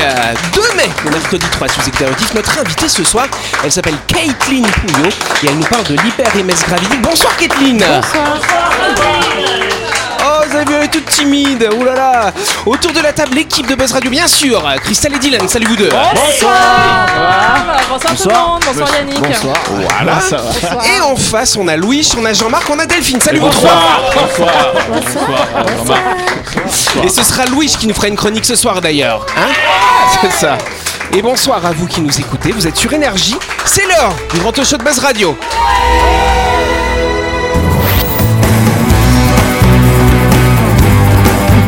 euh, 2 mai, le mercredi 3 sous Éclairatif. Notre invitée ce soir, elle s'appelle Caitlin Pouillot et elle nous parle de l'hyper-MS gravidique. Bonsoir Caitlin vous avez vu, elle est toute timide. Ouh là là. Autour de la table, l'équipe de Buzz Radio, bien sûr. Christelle et Dylan, salut vous deux. Bonsoir Bonsoir tout le monde, bonsoir Yannick Voilà. Et en face, on a Louis, on a Jean-Marc, on a Delphine. Salut vous trois. Et ce sera Louis qui nous fera une chronique ce soir d'ailleurs. Hein C'est ça. Et bonsoir à vous qui nous écoutez. Vous êtes sur Énergie. C'est l'heure du grand show de Buzz Radio.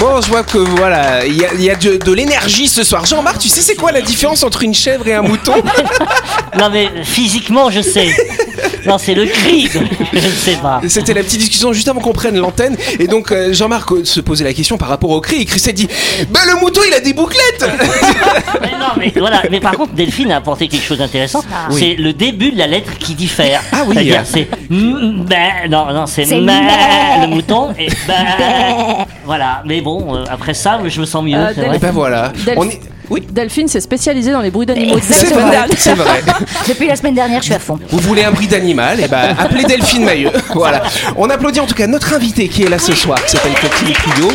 Bon, je vois que voilà, il y a, de, de l'énergie ce soir. Jean-Marc, tu sais c'est quoi la différence entre une chèvre et un mouton? Non mais physiquement je sais. Non c'est le cri. Je ne sais pas. C'était la petite discussion juste avant qu'on prenne l'antenne. Et donc euh, Jean-Marc euh, se posait la question par rapport au cri. Et Chris a dit Bah le mouton il a des bouclettes Mais non mais voilà. Mais par contre Delphine a apporté quelque chose d'intéressant. Oui. C'est le début de la lettre qui diffère. Ah oui. C'est-à-dire c'est ben, non non c'est ben, ben. le mouton et ben. Voilà. Mais bon euh, après ça je me sens mieux. Euh, c'est Delphine. vrai. Et ben voilà. Delph- On est... Oui, Delphine s'est spécialisée dans les bruits d'animaux. c'est vrai, dernière. c'est vrai. Depuis la semaine dernière, je suis à fond. Vous voulez un bruit d'animal Et ben appelez Delphine Mailleux. Voilà. On applaudit en tout cas notre invité qui est là ce soir, qui s'appelle Catherine Couillot.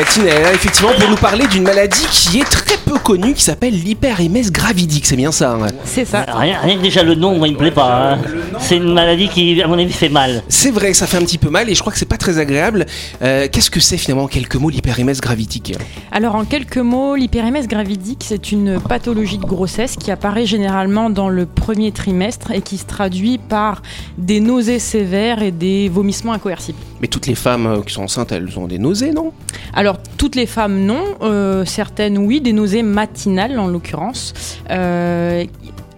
Est là effectivement pour nous parler d'une maladie qui est très peu connue, qui s'appelle l'hyper-MS gravidique. C'est bien ça. hein C'est ça. Rien, rien que déjà le nom, moi, il me plaît pas. hein. C'est une maladie qui, à mon avis, fait mal. C'est vrai ça fait un petit peu mal et je crois que c'est pas très agréable. Euh, Qu'est-ce que c'est finalement en quelques mots l'hyper-MS gravidique? Alors en quelques mots, l'hyper-MS gravidique, c'est une pathologie de grossesse qui apparaît généralement dans le premier trimestre et qui se traduit par des nausées sévères et des vomissements incoercibles. Mais toutes les femmes euh, qui sont enceintes, elles ont des nausées, non? Alors toutes les femmes non, euh, certaines oui, des nausées matinales en l'occurrence, euh,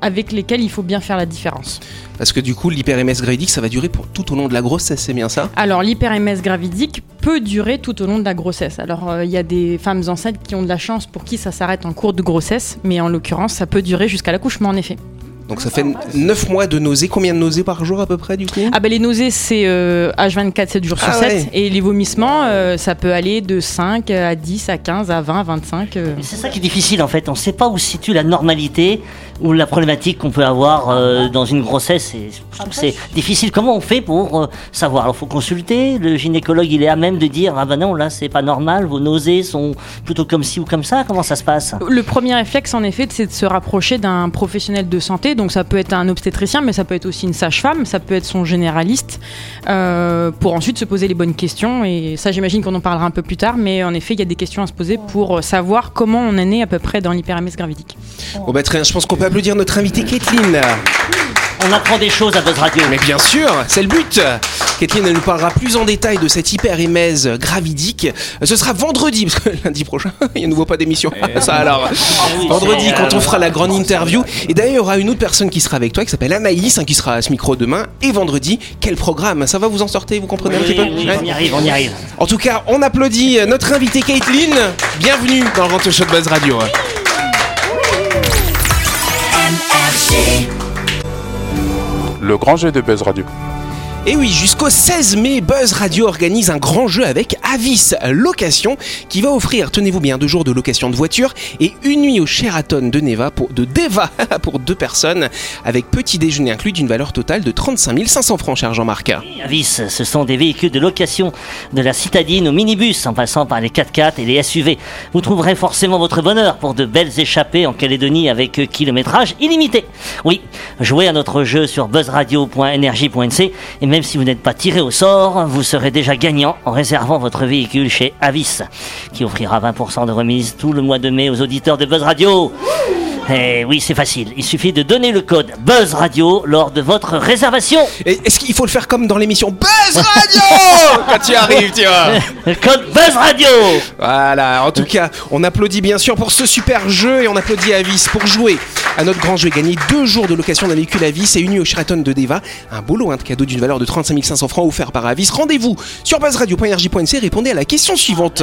avec lesquelles il faut bien faire la différence. Parce que du coup, l'hyper-MS gravidique, ça va durer pour tout au long de la grossesse, c'est bien ça? Alors l'hyper-MS gravidique peut durer tout au long de la grossesse. Alors euh, il y a des femmes enceintes qui ont de la chance pour qui ça s'arrête en cours de grossesse, mais en l'occurrence ça peut durer jusqu'à l'accouchement en effet. Donc ça fait 9 mois de nausées. Combien de nausées par jour à peu près du coup? Ah ben les nausées c'est euh, H24 7 jours sur Ah 7 ouais. et les vomissements euh, ça peut aller de 5 à 10 à 15 à 20 25 euh. Mais C'est ça qui est difficile en fait. On ne sait pas où se situe la normalité ou la problématique qu'on peut avoir euh, dans une grossesse. Et c'est difficile. Comment on fait pour euh, savoir? Alors, faut consulter. Le gynécologue, il est à même de dire ah ben non, là, c'est pas normal. Vos nausées sont plutôt comme ci ou comme ça. Comment ça se passe? Le premier réflexe, en effet, c'est de se rapprocher d'un professionnel de santé. Donc, ça peut être un obstétricien, mais ça peut être aussi une sage-femme, ça peut être son généraliste, euh, pour ensuite se poser les bonnes questions. Et ça, j'imagine qu'on en parlera un peu plus tard. Mais en effet, il y a des questions à se poser pour euh, savoir comment on est né à peu près dans l'hyper-MS gravidique. Bon bah très bien, je pense qu'on peut applaudir notre invitée Kathleen. On apprend des choses à Buzz Radio. Mais bien sûr, c'est le but. Kathleen elle nous parlera plus en détail de cette hyper-émèse gravidique. Ce sera vendredi, parce que lundi prochain, il n'y a nouveau pas d'émission. Ça alors. oui, Vendredi, quand on euh, fera la grande interview. Et d'ailleurs, il y aura une autre personne qui sera avec toi, qui s'appelle Anaïs, hein, qui sera à ce micro demain. Et vendredi, quel programme? Ça va, vous en sortez Vous comprenez un petit peu? oui, Ouais. on y arrive, on y arrive. En tout cas, on applaudit notre invitée Caitlin. Bienvenue dans le Grand Show de Buzz Radio. Le grand jeu de Buzz Radio. Et oui, jusqu'au 16 mai, Buzz Radio organise un grand jeu avec Avis Location qui va offrir, tenez-vous bien, deux jours de location de voiture et une nuit au Sheraton de Neva pour, de Deva pour deux personnes avec petit déjeuner inclus d'une valeur totale de 35 500 francs, cher Jean-Marc. Avis, ce sont des véhicules de location de la citadine au minibus en passant par les 4x4 et les SUV. Vous trouverez forcément votre bonheur pour de belles échappées en Calédonie avec kilométrage illimité. Oui, jouez à notre jeu sur buzzradio.energie.nc même si vous n'êtes pas tiré au sort, vous serez déjà gagnant en réservant votre véhicule chez Avis, qui offrira 20% de remise tout le mois de mai aux auditeurs de Buzz Radio. Eh oui, c'est facile. Il suffit de donner le code Buzz Radio lors de votre réservation. Et Est-ce qu'il faut le faire comme dans l'émission Buzz Radio Quand tu arrives, tu vois Le code Buzz Radio Voilà, en tout cas, on applaudit bien sûr pour ce super jeu et on applaudit Avis pour jouer À notre grand jeu, gagner deux jours de location d'un véhicule Avis et une nuit au Sheraton de Deva. Un beau lot hein, de cadeau d'une valeur de 35 500 francs offert par Avis. Rendez-vous sur buzzradio.energie.nc et répondez à la question suivante.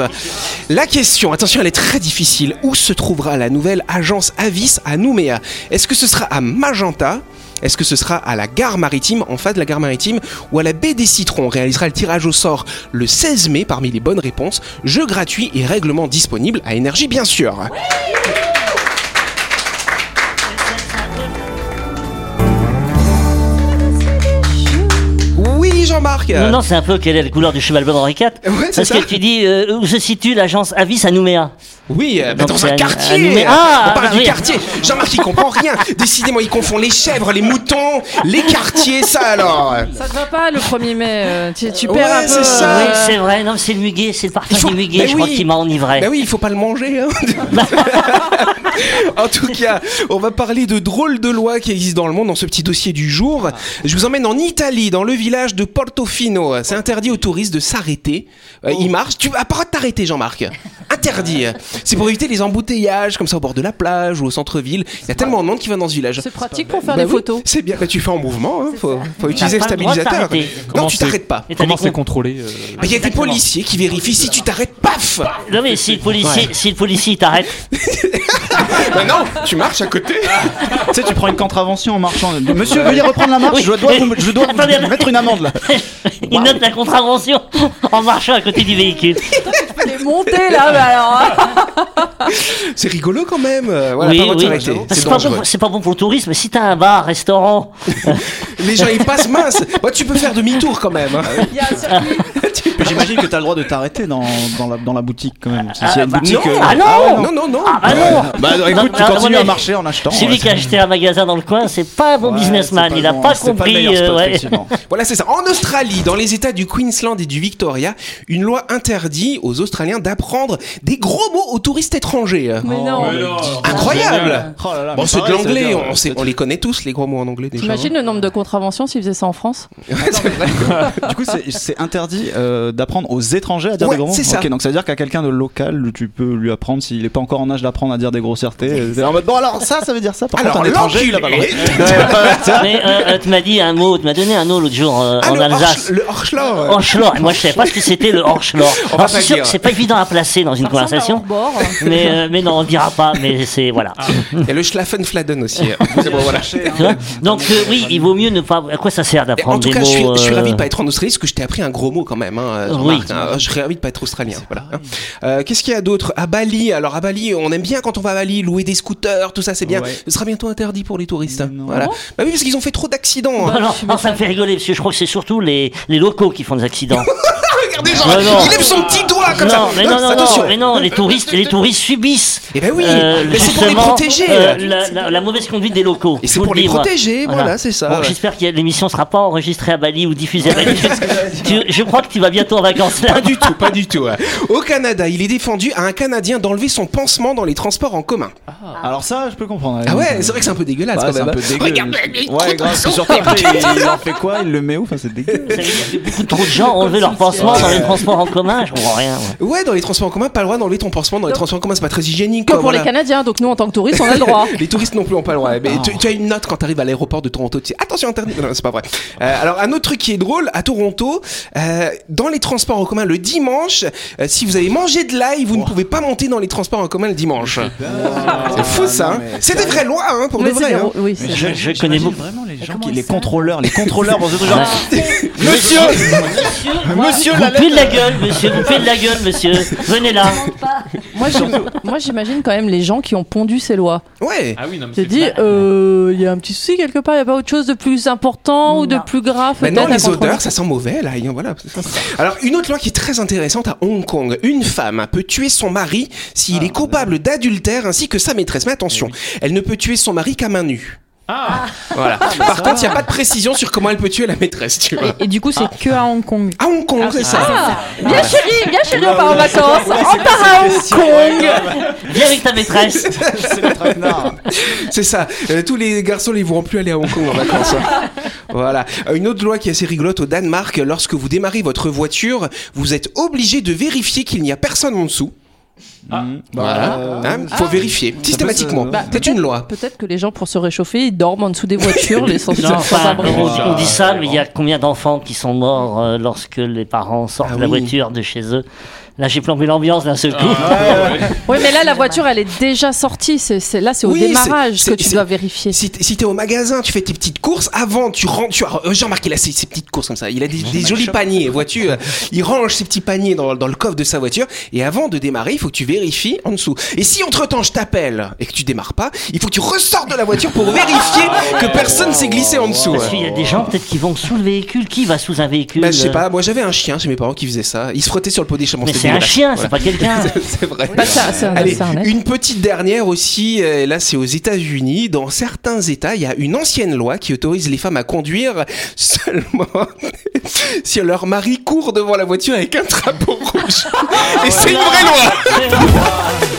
La question, attention, elle est très difficile. Où se trouvera la nouvelle agence Avis à Nouméa Est-ce que ce sera à Magenta? Est-ce que ce sera à la gare maritime, en face de la gare maritime, ou à la baie des Citrons? On réalisera le tirage au sort le 16 mai parmi les bonnes réponses. Jeu gratuit et règlement disponible à énergie, bien sûr. Jean-Marc Non, non, c'est un peu quelle est la couleur du cheval blanc d'Henri IV. Ouais, Parce ça. que tu dis euh, où se situe l'agence Avis à Nouméa. Oui, euh, bah, dans un quartier. à Nouméa. Ah, On parle bah du oui. quartier. Jean-Marc, il comprend rien. Décidément, il confond les chèvres, les moutons, les quartiers, ça alors. Ça te va pas le 1er mai euh, Tu, tu Ouais, perds un peu. c'est ça. euh, Oui, c'est vrai, non, c'est le muguet, c'est le parfum faut- du muguet, Mais je crois oui. qu'il m'a enivré. Bah oui, il faut pas le manger. hein. en tout cas, on va parler de drôles de lois qui existent dans le monde dans ce petit dossier du jour. Je vous emmène en Italie, dans le village de Portofino. C'est interdit aux touristes de s'arrêter. Euh, Ils marchent. Tu as pas le droit de t'arrêter, Jean-Marc. Interdit. C'est pour éviter les embouteillages, comme ça au bord de la plage ou au centre-ville. Il y a tellement de monde qui va dans ce village. C'est pratique pour faire Bah des oui, photos. C'est bien. Bah, tu fais en mouvement. Hein. Faut, utiliser le stabilisateur. Non, tu t'arrêtes pas. Comment c'est con- contrôlé euh, Bah, Il y a des policiers qui vérifient si tu t'arrêtes, paf Non mais si le policier, si le policier t'arrête, Bah non, tu marches à côté. Tu sais, tu prends une contravention en marchant. Monsieur, veuillez reprendre la marche. Oui. Je dois, vous, je dois vous Attendez, attendez. mettre une amende là. il note la contravention en marchant à côté du véhicule. Les montées là, mais alors. hein. C'est rigolo quand même. euh, Voilà, oui, oui. pas, bon, c'est pas bon pour le tourisme. Si t'as un bar, restaurant, Les gens ils passent mince. Bah, tu peux faire demi-tour quand même. hein. Il y a un circuit. J'imagine que tu as le droit de t'arrêter dans, dans, la, dans la boutique quand même. Si, s'il y a une bah, boutique. non. euh, Ah non, Non, non, non. Ah bah non Bah écoute, Non, tu non, continues non, à marcher en achetant. Celui ouais, qui a acheté un magasin dans le coin, c'est pas un bon ouais, businessman. Il a bon, pas compris. spot, euh, ouais. Voilà, c'est ça. En Australie, dans les États du Queensland et du Victoria, une loi interdit aux Australiens d'apprendre des gros mots aux touristes étrangers. Mais non. Incroyable. Oh Bon, c'est de l'anglais. On, les connaît tous les gros mots en anglais déjà. T'imagines le nombre de contraventions s'ils faisaient ça en France vrai. Du coup, c'est- c'est interdit euh, d'apprendre aux étrangers à dire Ouais, des gros mots. c'est ça. Ok, donc ça veut dire qu'à quelqu'un de local, tu peux lui apprendre s'il est pas encore en âge d'apprendre à dire des grossièretés. C'est en mode bon alors ça, ça veut dire ça. Par Alors, contre, un étranger, il a pas le droit. Mais euh, euh, tu m'as dit un mot, tu m'as donné un mot l'autre jour euh, Ah, en le Alsace. Le Horschlor. Horschlor. Et moi, je savais pas ce que c'était le pas c'est sûr que c'est pas évident à placer dans une conversation. Bord. Mais, euh, mais non, on dira pas. Mais c'est voilà. Il y a le Schlaffenfladen aussi. Tu vois Donc oui, il vaut mieux ne pas. À quoi ça sert Et d'apprendre En tout des cas, mots je suis, ravi de pas être en Australie parce que je t'ai appris un gros mot quand même. Hein, Jean-Marc, Oui. hein. Je serais ravi de pas être australien. Voilà. hein. Euh, Qu'est-ce qu'il y a d'autre? À Bali, alors à Bali, on aime bien quand on va à Bali louer des scooters, tout ça, c'est bien. Ouais. Ce sera bientôt interdit pour les touristes. Voilà. Bah oui, parce qu'ils ont fait trop d'accidents. Bah hein. non, non, ça me fait rigoler parce que je crois que c'est surtout les, les locaux qui font des accidents. Regardez, genre, Ouais, non. il lève son petit doigt comme non, ça. mais non, non, Attention. non, mais non, les touristes, les touristes subissent. Eh ben oui, euh, mais c'est pour les protéger. euh, la, la- la mauvaise conduite des locaux. Et c'est pour le les dire. protéger, voilà, c'est ça. Bon, ouais. J'espère que l'émission sera pas enregistrée à Bali ou diffusée à Bali. Tu- je crois que tu vas bientôt en vacances là. Pas du tout, pas du tout. ouais. Au Canada, il est défendu à un Canadien d'enlever son pansement dans les transports en commun. Alors ça, je peux comprendre. Ah ouais, c'est vrai que c'est un peu dégueulasse quand c'est un peu hein. dégueu. Regarde, il Ouais, grave. il, en fait quoi Il le met où Enfin, c'est dégueu. Beaucoup trop de gens ont enlevé leur pansement dans les transports en commun. Je comprends rien. ouais. Ouais, dans les transports en commun, pas le droit d'enlever ton pansement dans les transports en commun, c'est pas très hygiénique. Que quoi, pour voilà. les Canadiens, donc nous en tant que touristes, on a le droit. Les touristes non plus ont pas le droit. Mais tu, tu as une note quand tu arrives à l'aéroport de Toronto. Tu dis attention interdit. Non, c'est pas vrai. Euh, alors un autre truc qui est drôle à Toronto, euh, dans les transports en commun le dimanche, euh, si vous avez mangé de l'ail, vous ne pouvez pas monter dans les transports en commun le dimanche. C'est fou ça. hein. C'est des vraies lois hein, pour Mais de c'est vrai. hein. oui, c'est- Je, je connais beaucoup. vraiment les gens qui, les contrôleurs, les contrôleurs pour ce truc genre. Ouais. Monsieur, monsieur Vous puez de la gueule, monsieur. Vous puez de la gueule, monsieur. Venez là. Moi, moi, j'imagine quand même les gens qui ont pondu ces lois. Ouais. Ah oui, non, mais J'ai c'est dit, euh, il y a un petit souci quelque part, il n'y a pas autre chose de plus important ou de Non. plus grave Maintenant, peut-être à les contrôler odeurs, ça sent mauvais, là. hein, Voilà. Alors, une autre loi qui est très intéressante à Hong Kong. Une femme peut tuer son mari s'il est coupable d'adultère ainsi que sa maîtresse. Mais attention, elle ne peut tuer son mari qu'à main nue. Ah, Voilà. Par contre, il n'y a pas de précision sur comment elle peut tuer la maîtresse, tu vois. Et, et du coup, c'est que à Hong Kong. À Hong Kong, c'est ça. Viens chérie, viens chérie, on part en vacances. On part à Hong Kong. Viens avec ta maîtresse. C'est le traquenard. C'est ça. Euh, tous les garçons, ils vont plus aller à Hong Kong en vacances. hein. Voilà. Euh, Une autre loi qui est assez rigolote au Danemark, lorsque vous démarrez votre voiture, vous êtes obligé de vérifier qu'il n'y a personne en dessous. Mhm. Voilà. euh, Hein, faut vérifier systématiquement. Bah, C'est une loi. Peut-être que les gens, pour se réchauffer, ils dorment en dessous des voitures, les sans, enfin, on, on dit ça, mais il y a combien d'enfants qui sont morts euh, lorsque les parents sortent Ah de la oui. voiture de chez eux? Là, j'ai plombé l'ambiance d'un seul coup. Oui, mais là, la voiture, elle est déjà sortie. C'est, là, c'est au Oui, démarrage que tu dois vérifier. Si t'es si au magasin, tu fais tes petites courses, avant tu rentres, tu euh, j'ai remarqué là ces, ces petites courses comme ça, il a des, des jolis paniers, vois-tu, euh, il range ses petits paniers dans, dans le coffre de sa voiture, et avant de démarrer, il faut que tu vérifies en dessous. Et si entre-temps je t'appelle et que tu démarres pas, il faut que tu ressortes de la voiture pour vérifier que personne s'est glissé en dessous. Parce qu'il y a des gens peut-être qui vont sous le véhicule. Qui va sous un véhicule? Bah, je sais pas, moi j'avais un chien chez mes parents qui faisait ça, il se frottait sur le pot d'échappement. C'est un chien, Voilà. c'est pas quelqu'un. c'est vrai. Bah, ça, c'est un- Allez, une petite dernière aussi, euh, là c'est aux États-Unis. Dans certains États, il y a une ancienne loi qui autorise les femmes à conduire seulement si leur mari court devant la voiture avec un drapeau rouge. Et c'est une vraie loi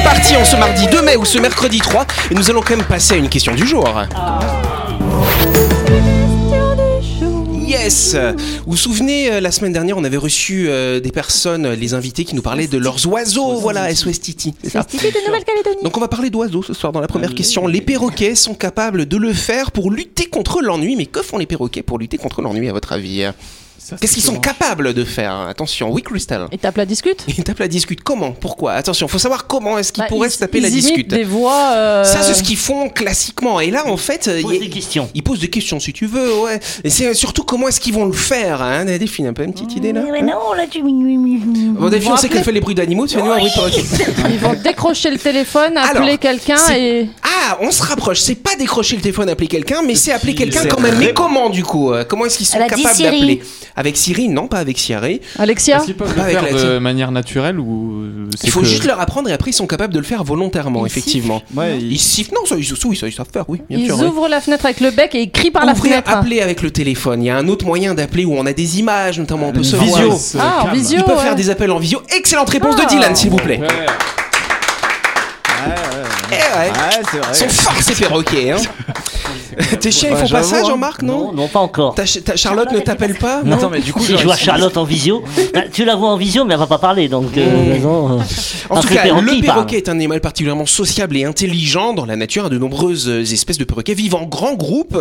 Deuxième partie en ce mardi 2 mai ou ce mercredi 3 et nous allons quand même passer à une question du jour. Yes Vous vous souvenez, euh, la semaine dernière, on avait reçu euh, des personnes, euh, les invités, qui nous parlaient de leurs oiseaux, voilà, SOS Titi. c'est ça Titi de Nouvelle-Calédonie. Donc on va parler d'oiseaux ce soir dans la première question. Les perroquets sont capables de le faire pour lutter contre l'ennui, mais que font les perroquets pour lutter contre l'ennui à votre avis? Qu'est-ce qu'ils sont capables de faire Attention, oui Crystal. Et tape la discute? Ils tapent la discute. Comment? Pourquoi? Attention, faut savoir comment est-ce qu'ils Bah, pourraient ils- se taper ils la discute. des voix. euh, Ça, c'est ce qu'ils font classiquement. Et là, en fait, euh, Pose il y a- des questions. ils posent des questions si tu veux, ouais. Et c'est surtout comment est-ce qu'ils vont le faire, hein? Delphine, un peu une petite idée là Mais hein non, là tu. Bon, Delphine, on sait qu'elle fait les bruits d'animaux, tu fais nous un bruit. Ils vont décrocher le téléphone, appeler quelqu'un et. Ah, on se rapproche. C'est pas décrocher le téléphone, appeler quelqu'un, mais c'est appeler quelqu'un quand même. Mais comment du coup Euh, Comment est-ce qu'ils sont Elle a dit capables Siri. d'appeler Avec Siri Non, pas avec Siri. Alexia Est-ce qu'ils peuvent Pas avec faire la de team. manière naturelle ou c'est Il faut que- juste leur apprendre et après ils sont capables de le faire volontairement, Ils effectivement. Ouais, Ils il- sifflent Non, ça, ils, oui, ça, ils savent faire, oui, bien Ils sûr. oui. ouvrent la fenêtre avec le bec et ils crient par la Ouvrir, fenêtre. appeler avec le téléphone. Il y a un autre moyen d'appeler où on a des images, notamment on peut se Visio. voir. Ah, en visio. Ils peuvent ouais. faire des appels en visio. Excellente réponse de Ah. Dylan, s'il vous plaît. Ouais. Ouais, ouais, Eh ouais. ouais, c'est Ils vrai. sont forts ces perroquets, hein. Tes chiens, ils font pas ça, hein. Jean-Marc, non Non, non, pas encore. Ta, ta Charlotte ne t'appelle pas Attends, mais du coup, Si je vois Charlotte en visio, bah, tu la vois en visio, mais elle va pas parler, donc. euh, non, euh, En tout cas, perroquet, le perroquet est un animal particulièrement sociable et intelligent dans la nature. De nombreuses espèces de perroquets vivent en grands groupes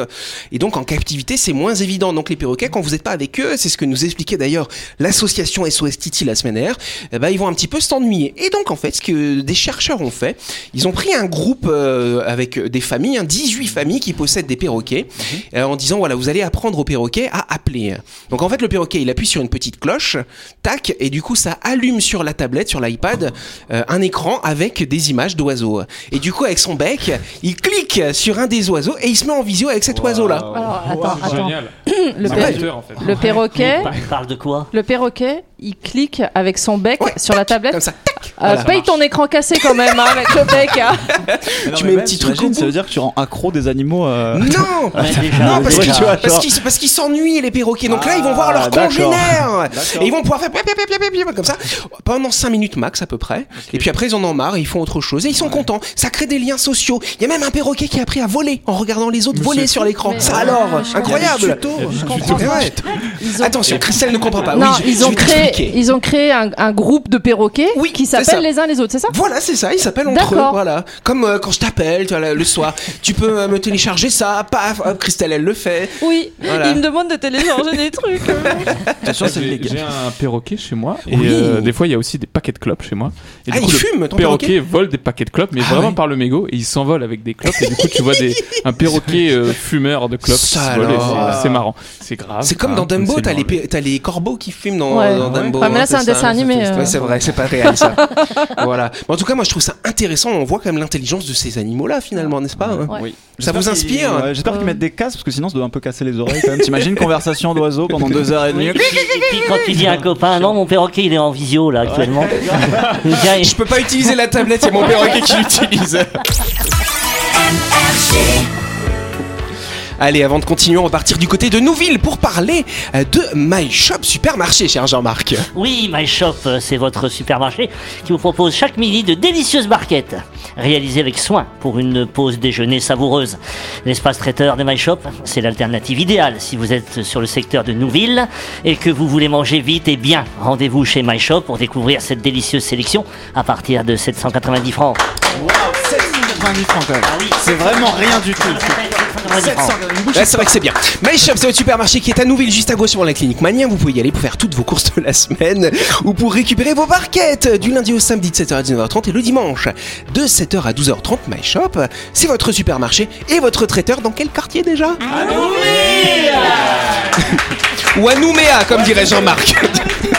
et donc en captivité, c'est moins évident. Donc les perroquets, quand vous n'êtes pas avec eux, c'est ce que nous expliquait d'ailleurs l'association SOS Titi la semaine dernière, eh ben, ils vont un petit peu s'ennuyer. Et donc en fait, ce que des chercheurs ont fait, ils ont pris un groupe euh, avec des familles, hein, 18 familles qui possèdent des perroquets, euh, en disant voilà, vous allez apprendre au perroquet à appeler. Donc en fait, le perroquet, il appuie sur une petite cloche, tac, et du coup, ça allume sur la tablette, sur l'iPad, euh, un écran avec des images d'oiseaux. Et du coup, avec son bec, il clique sur un des oiseaux et il se met en visio avec cet oiseau-là. Alors, attends, attends. Génial. Le, per- en fait. le perroquet, Il parle de quoi le perroquet, il clique avec son bec Ouais, sur la tablette. Comme ça. Euh, Voilà. paye ton écran cassé quand même hein, avec le bec. hein. Non, Tu mets un petit truc Ça veut dire que tu rends accro des animaux. euh, Non Non, parce qu'ils tu vois, parce genre- qu'ils- parce qu'ils s'ennuient les perroquets. Donc là, ils vont voir Ah, leurs d'accord. congénères. Et ils vont pouvoir faire comme ça pendant 5 minutes max à peu près. Et puis après, ils en ont marre et ils font autre chose. Et ils sont contents. Ça crée des liens sociaux. Il y a même un perroquet qui a appris à voler en regardant les autres voler sur l'écran. Ça alors, incroyable. Je comprends pas. ouais. Ils ont- Attention, Christelle ne comprend pas. ils ont créé, ils ont créé un, un groupe de perroquets Oui, qui s'appellent les uns les autres, c'est ça? Voilà, c'est ça, ils s'appellent entre eux, D'accord. voilà. Comme euh, quand je t'appelle, le- soir, tu peux euh, me télécharger ça, paf, hop, Christelle, elle le fait. Oui, Voilà. ils me demandent de télécharger des trucs. Attention, c'est J'ai un perroquet chez moi et Oui. euh, des fois il y a aussi des paquets de clopes chez moi. Et Ah, du coup, il le fume, ton perroquet perroquet? vole des paquets de clopes, mais Ah vraiment ouais. par le mégot et il s'envole avec des clopes. Et du coup, tu vois des, un perroquet euh, fumeur de clopes c'est- marrant. C'est grave. C'est comme hein, dans Dumbo, les, t'as les corbeaux qui fument dans, Ouais. dans Dumbo. Ouais, mais là, c'est un dessin ça. animé, Ouais, euh. c'est vrai, c'est pas réel ça. voilà. Mais en tout cas, moi, je trouve ça intéressant. On voit quand même l'intelligence de ces animaux-là, finalement, n'est-ce pas hein Oui. Ça vous inspire ouais, J'espère qu'ils mettent des casques parce que sinon ça doit un peu casser les oreilles quand même. T'imagines une conversation d'oiseau pendant deux heures et demie Et puis quand tu dis à un copain, non, mon perroquet il est en visio là actuellement. Je peux pas utiliser la tablette, c'est mon perroquet qui l'utilise. Allez, avant de continuer, on va partir du côté de Nouville pour parler euh, de My Shop Supermarché, cher Jean-Marc. Oui, My Shop, euh, c'est votre supermarché qui vous propose chaque midi de délicieuses barquettes, réalisées avec soin pour une pause déjeuner savoureuse. L'espace traiteur de My Shop, c'est l'alternative idéale si vous êtes sur le secteur de Nouville et que vous voulez manger vite et bien. Rendez-vous chez My Shop pour découvrir cette délicieuse sélection à partir de 790 francs. 790 francs quand même. Ah oui, C'est vraiment rien du tout. 790 francs. Ouais, c'est vrai que c'est bien. My Shop, c'est votre supermarché qui est à Nouville, juste à gauche sur la clinique Mania. Vous pouvez y aller pour faire toutes vos courses de la semaine ou pour récupérer vos barquettes du lundi au samedi de 7h à 19h30 et le dimanche de 7h à 12h30. My Shop, c'est votre supermarché et votre traiteur dans quel quartier déjà? Ou à Nouméa, comme dirait Jean-Marc.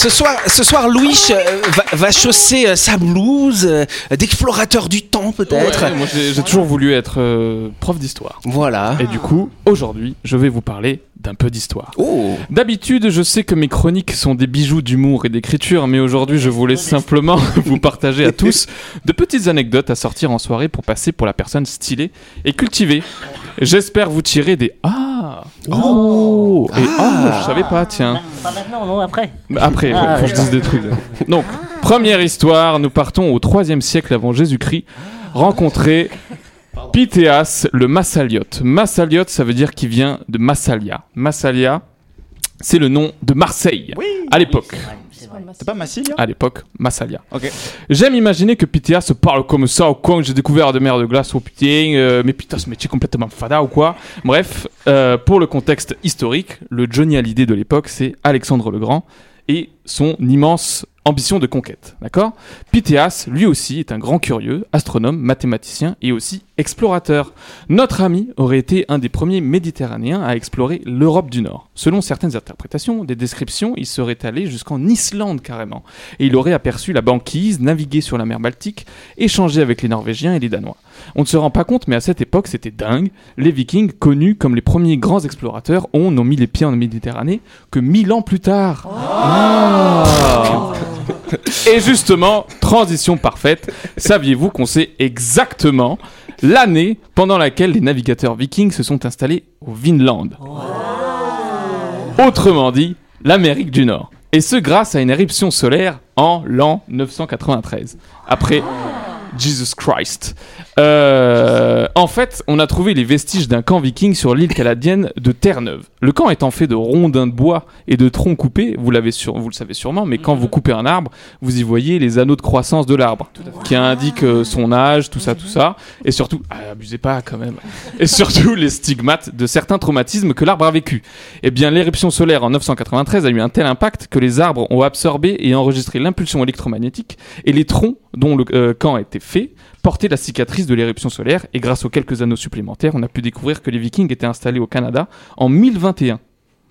Ce soir, ce soir, Louis euh, va, va chausser euh, sa blouse euh, d'explorateur du temps, peut-être. Ouais, moi j'ai j'ai toujours voulu être euh, prof d'histoire. Voilà. Et du coup, aujourd'hui, je vais vous parler d'un peu d'histoire. Oh. D'habitude, je sais que mes chroniques sont des bijoux d'humour et d'écriture, mais aujourd'hui, je voulais simplement vous partager à tous de petites anecdotes à sortir en soirée pour passer pour la personne stylée et cultivée. J'espère vous tirer des ah, oh, et ah, je savais pas, tiens. Pas maintenant, non, après. Après, Ah, faut que je dise des trucs. Donc, première histoire, nous partons au 3 siècle avant Jésus-Christ, rencontrer Pythéas le Massaliote. Massaliote, ça veut dire qu'il vient de Massalia. Massalia, c'est le nom de Marseille. À l'époque. C'est pas Massilia À l'époque, Massalia. Ok. J'aime imaginer que Pythéas se parle comme ça au coin, j'ai découvert de mer de glace, oh putain, euh, mais putain, ce métier complètement fada ou quoi? Bref, euh, pour le contexte historique, le Johnny Hallyday de l'époque, c'est Alexandre le Grand et son immense ambition de conquête, d'accord? Pythéas, lui aussi, est un grand curieux, astronome, mathématicien et aussi explorateur. Notre ami aurait été un des premiers méditerranéens à explorer l'Europe du Nord. Selon certaines interprétations, des descriptions, il serait allé jusqu'en Islande carrément, et il aurait aperçu la banquise, navigué sur la mer Baltique, échangé avec les Norvégiens et les Danois. On ne se rend pas compte, mais à cette époque, c'était dingue. Les Vikings, connus comme les premiers grands explorateurs, ont mis les pieds en Méditerranée que mille ans plus tard. Ah. Et justement, transition parfaite, saviez-vous qu'on sait exactement l'année pendant laquelle les navigateurs vikings se sont installés au Vinland? Autrement dit, l'Amérique du Nord. Et ce grâce à une éruption solaire en l'an 993. Après Jesus Christ. Euh, en fait, on a trouvé les vestiges d'un camp viking sur l'île canadienne de Terre-Neuve. Le camp étant fait de rondins de bois et de troncs coupés, vous, l'avez sur- vous le savez sûrement, mais quand vous coupez un arbre, vous y voyez les anneaux de croissance de l'arbre, qui indiquent euh, son âge, tout ça, tout ça, et surtout, ah, abusez pas quand même, et surtout les stigmates de certains traumatismes que l'arbre a vécu. Eh bien, l'éruption solaire en 993 a eu un tel impact que les arbres ont absorbé et enregistré l'impulsion électromagnétique, et les troncs dont le euh, camp a été fait portaient la cicatrice de l'éruption solaire, et grâce aux quelques anneaux supplémentaires, on a pu découvrir que les Vikings étaient installés au Canada en 1021.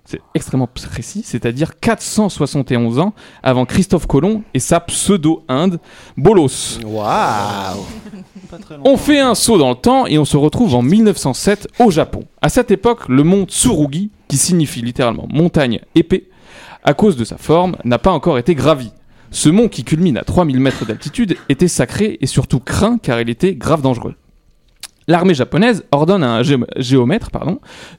C'est extrêmement précis, c'est-à-dire 471 ans avant Christophe Colomb et sa pseudo-Inde, Bolos. Waouh. On fait un saut dans le temps et on se retrouve en 1907 au Japon. À cette époque, le mont Tsurugi, qui signifie littéralement montagne épée, à cause de sa forme, n'a pas encore été gravi. Ce mont qui culmine à 3000 mètres d'altitude était sacré et surtout craint car il était grave dangereux. L'armée japonaise ordonne à un gé- géomètre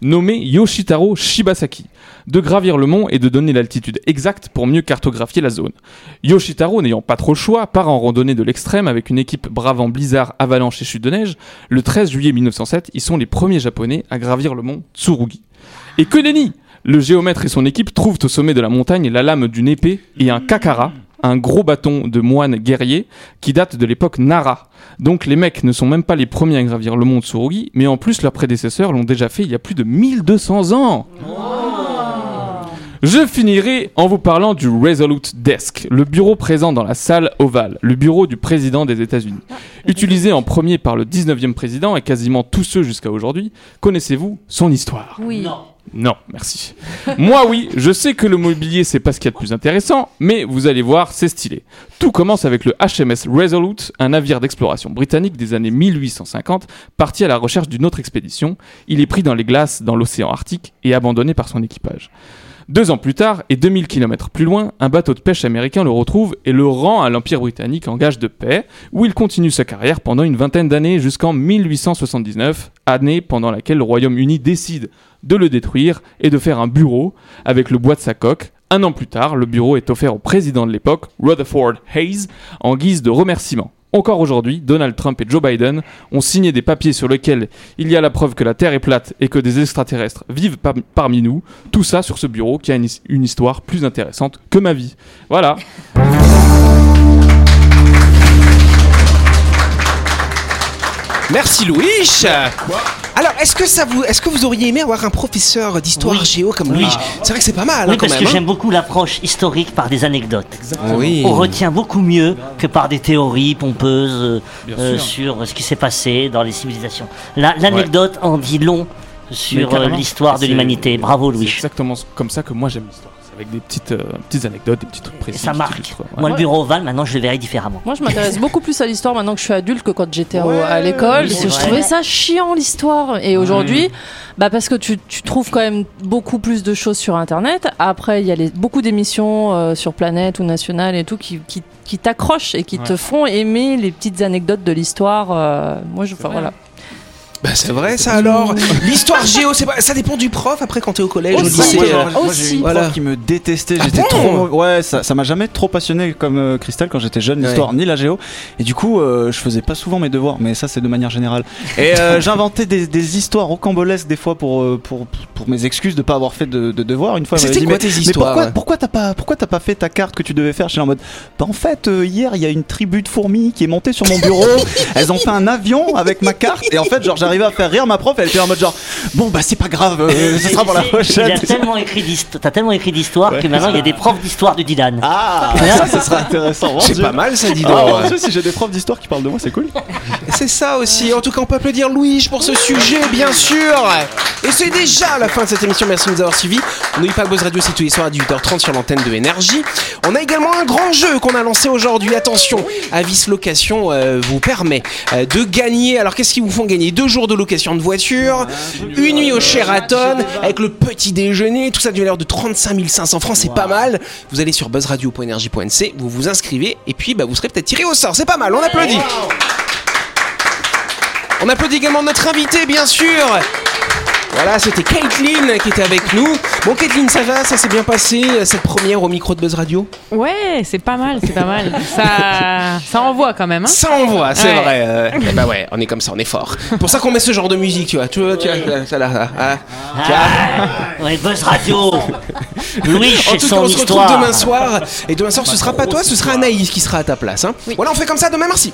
nommé Yoshitaro Shibasaki de gravir le mont et de donner l'altitude exacte pour mieux cartographier la zone. Yoshitaro, n'ayant pas trop le choix, part en randonnée de l'extrême avec une équipe bravant blizzard, avalanche et chute de neige. Le 13 juillet 1907, ils sont les premiers japonais à gravir le mont Tsurugi. Et que nenni Le géomètre et son équipe trouvent au sommet de la montagne la lame d'une épée et un kakara, un gros bâton de moine guerrier qui date de l'époque Nara. Donc les mecs ne sont même pas les premiers à gravir le mont Tsurugi, mais en plus leurs prédécesseurs l'ont déjà fait il y a plus de 1200 ans. Je finirai en vous parlant du Resolute Desk, le bureau présent dans la salle ovale, le bureau du président des États-Unis. Utilisé en premier par le 19e président et quasiment tous ceux jusqu'à aujourd'hui, connaissez-vous son histoire? Oui. Non, merci. Moi, oui, je sais que le mobilier, c'est pas ce qu'il y a de plus intéressant, mais vous allez voir, c'est stylé. Tout commence avec le HMS Resolute, un navire d'exploration britannique des années 1850, parti à la recherche d'une autre expédition. Il est pris dans les glaces dans l'océan Arctique et abandonné par son équipage. Deux ans plus tard, et 2000 km plus loin, un bateau de pêche américain le retrouve et le rend à l'Empire britannique en gage de paix, où il continue sa carrière pendant une vingtaine d'années jusqu'en 1879, année pendant laquelle le Royaume-Uni décide de le détruire et de faire un bureau avec le bois de sa coque. Un an plus tard, le bureau est offert au président de l'époque, Rutherford Hayes, en guise de remerciement. Encore aujourd'hui, Donald Trump et Joe Biden ont signé des papiers sur lesquels il y a la preuve que la Terre est plate et que des extraterrestres vivent par- parmi nous. Tout ça sur ce bureau qui a une, une histoire plus intéressante que ma vie. Voilà. Merci Louis. Alors, est-ce que ça vous, est-ce que vous auriez aimé avoir un professeur d'histoire Oui. géo comme Louis C'est vrai que c'est pas mal Oui, hein, quand parce même. que hein. j'aime beaucoup l'approche historique par des anecdotes. Oui. On retient beaucoup mieux que par des théories pompeuses euh, Bien euh, sûr. sur ce qui s'est passé dans les civilisations. La- L'anecdote en dit long Mais sur euh, carrément. l'histoire de C'est- l'humanité. Bravo C'est Louis. exactement comme ça que moi j'aime l'histoire. Avec des petites, euh, petites anecdotes, des petits trucs Et précis. ça marque. Moi, le bureau ovale, maintenant, je le verrai différemment. Moi, je m'intéresse beaucoup plus à l'histoire maintenant que je suis adulte que quand j'étais Ouais, à l'école. parce que je trouvais ça chiant l'histoire. Et aujourd'hui, bah parce que tu, tu trouves quand même beaucoup plus de choses sur Internet. Après, il y a les, beaucoup d'émissions euh, sur Planète ou National et tout qui, qui, qui t'accrochent et qui te font aimer les petites anecdotes de l'histoire. euh, moi, je, enfin, voilà. Bah, c'est vrai ça alors. L'histoire géo, c'est pas, ça dépend du prof après quand t'es au collège, au Aussi. lycée. Euh, ouais. Moi j'ai eu une prof Voilà. qui me détestait, Ah j'étais bon trop ouais, ça ça m'a jamais trop passionné comme euh, Christelle quand j'étais jeune Ouais. l'histoire ni la géo et du coup euh, je faisais pas souvent mes devoirs mais ça c'est de manière générale. Et euh, j'inventais des, des histoires rocambolesques des fois pour, euh, pour pour mes excuses de pas avoir fait de, de devoirs. Une fois C'était quoi mais, tes mais pourquoi pourquoi t'as pas pourquoi pas fait ta carte que tu devais faire? J'étais en mode bah en fait hier il y a une tribu de fourmis qui est montée sur mon bureau, elles ont fait un avion avec ma carte et en fait genre j'arrivais à faire rire ma prof, elle était en mode genre bon bah c'est pas grave, euh, ce sera pour la Il prochaine. a tellement écrit t'as tellement écrit d'histoire Ouais. que maintenant il y a des profs d'histoire du Dylan. Ah, ça, ça sera intéressant. C'est pas mal ça, dis Ah, donc. mon Dieu, si j'ai des profs d'histoire qui parlent de moi, c'est cool. C'est ça aussi. En tout cas, on peut applaudir Louis pour ce sujet, bien sûr. Et c'est déjà la fin de cette émission. Merci de nous avoir suivis. On n'oublie pas Buzz Radio, c'est tous les soirs à 18h30 sur l'antenne de Énergie. On a également un grand jeu qu'on a lancé aujourd'hui. Attention, Avis Location euh, vous permet euh, de gagner. Alors, qu'est-ce qu'ils vous font gagner? Deux jours de location de voiture, une nuit au Sheraton, avec le petit déjeuner, tout ça d'une valeur de 35 500 francs. C'est pas mal. Vous allez sur buzzradio.energie.nc, vous vous inscrivez, et puis bah, vous serez peut-être tiré au sort. C'est pas mal. On applaudit. On applaudit également notre invité, bien sûr. Voilà, c'était Caitlin qui était avec nous. Bon, Caitlin, ça va? Ça s'est bien passé, euh, cette première au micro de Buzz Radio? Ouais, c'est pas mal, c'est pas mal. Ça, ça envoie quand même. Hein Ça envoie, c'est Ouais. vrai. euh, eh bah ouais, on est comme ça, on est fort. Pour ça qu'on met ce genre de musique, tu vois. Tu vois, tu vois, ça là, là, hein. Ah, ouais, Buzz Radio Louis En et tout cas, on se retrouve histoire demain soir. Et demain soir, ce sera pas toi, ce sera Anaïs qui sera à ta place. Hein. Voilà, on fait comme ça demain, merci.